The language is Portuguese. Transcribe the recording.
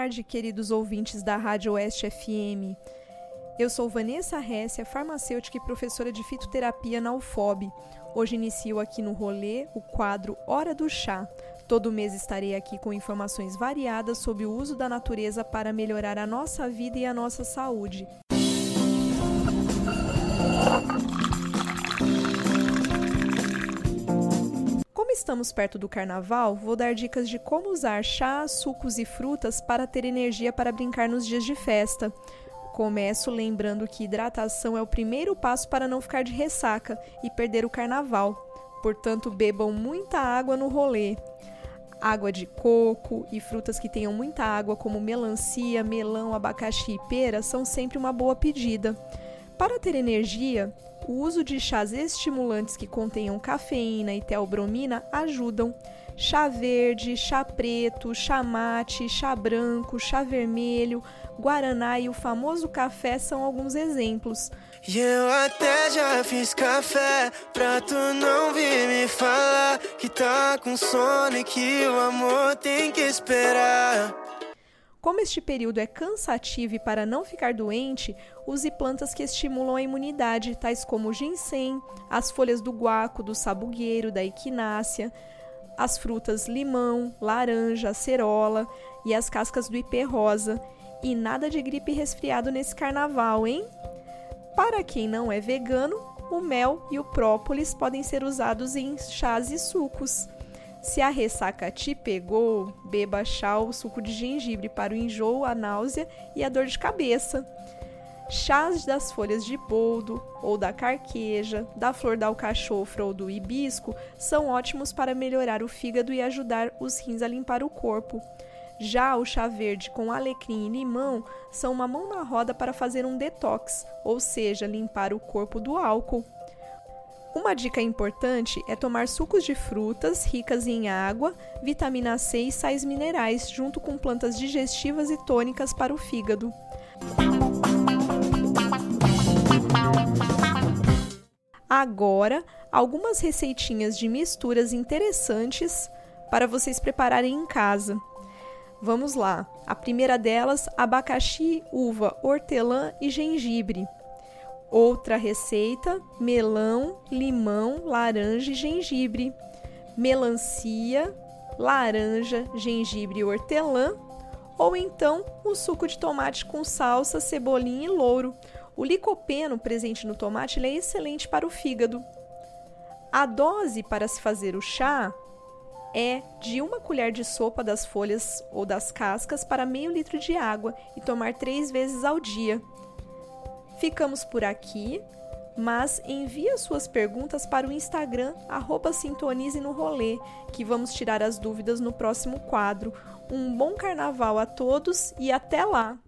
tarde, queridos ouvintes da Rádio Oeste FM. Eu sou Vanessa Ressia, farmacêutica e professora de fitoterapia na UFOB. Hoje inicio aqui no rolê o quadro Hora do Chá. Todo mês estarei aqui com informações variadas sobre o uso da natureza para melhorar a nossa vida e a nossa saúde. Estamos perto do carnaval, vou dar dicas de como usar chás, sucos e frutas para ter energia para brincar nos dias de festa. Começo lembrando que hidratação é o primeiro passo para não ficar de ressaca e perder o carnaval. Portanto, bebam muita água no rolê. Água de coco e frutas que tenham muita água, como melancia, melão, abacaxi e pera, são sempre uma boa pedida. Para ter energia, o uso de chás estimulantes que contenham cafeína e teobromina ajudam. Chá verde, chá preto, chá mate, chá branco, chá vermelho, guaraná e o famoso café são alguns exemplos. Eu até já fiz café pra tu não vir me falar que tá com sono e que o amor tem que esperar. Como este período é cansativo e para não ficar doente, use plantas que estimulam a imunidade, tais como o ginseng, as folhas do guaco, do sabugueiro, da equinácea, as frutas limão, laranja, acerola e as cascas do ipê rosa. E nada de gripe e resfriado nesse carnaval, hein? Para quem não é vegano, o mel e o própolis podem ser usados em chás e sucos. Se a ressaca te pegou, beba chá ou suco de gengibre para o enjoo, a náusea e a dor de cabeça. Chás das folhas de boldo ou da carqueja, da flor da alcachofra ou do hibisco são ótimos para melhorar o fígado e ajudar os rins a limpar o corpo. Já o chá verde com alecrim e limão são uma mão na roda para fazer um detox, ou seja, limpar o corpo do álcool. Uma dica importante é tomar sucos de frutas ricas em água, vitamina C e sais minerais, junto com plantas digestivas e tônicas para o fígado. Agora, algumas receitinhas de misturas interessantes para vocês prepararem em casa. Vamos lá. A primeira delas, abacaxi, uva, hortelã e gengibre. Outra receita: melão, limão, laranja e gengibre. Melancia, laranja, gengibre e hortelã. Ou então o suco de tomate com salsa, cebolinha e louro. O licopeno presente no tomate é excelente para o fígado. A dose para se fazer o chá é de uma colher de sopa das folhas ou das cascas para meio litro de água e tomar três vezes ao dia. Ficamos por aqui, mas envie suas perguntas para o Instagram Sintonize no Rolê, que vamos tirar as dúvidas no próximo quadro. Um bom carnaval a todos e até lá!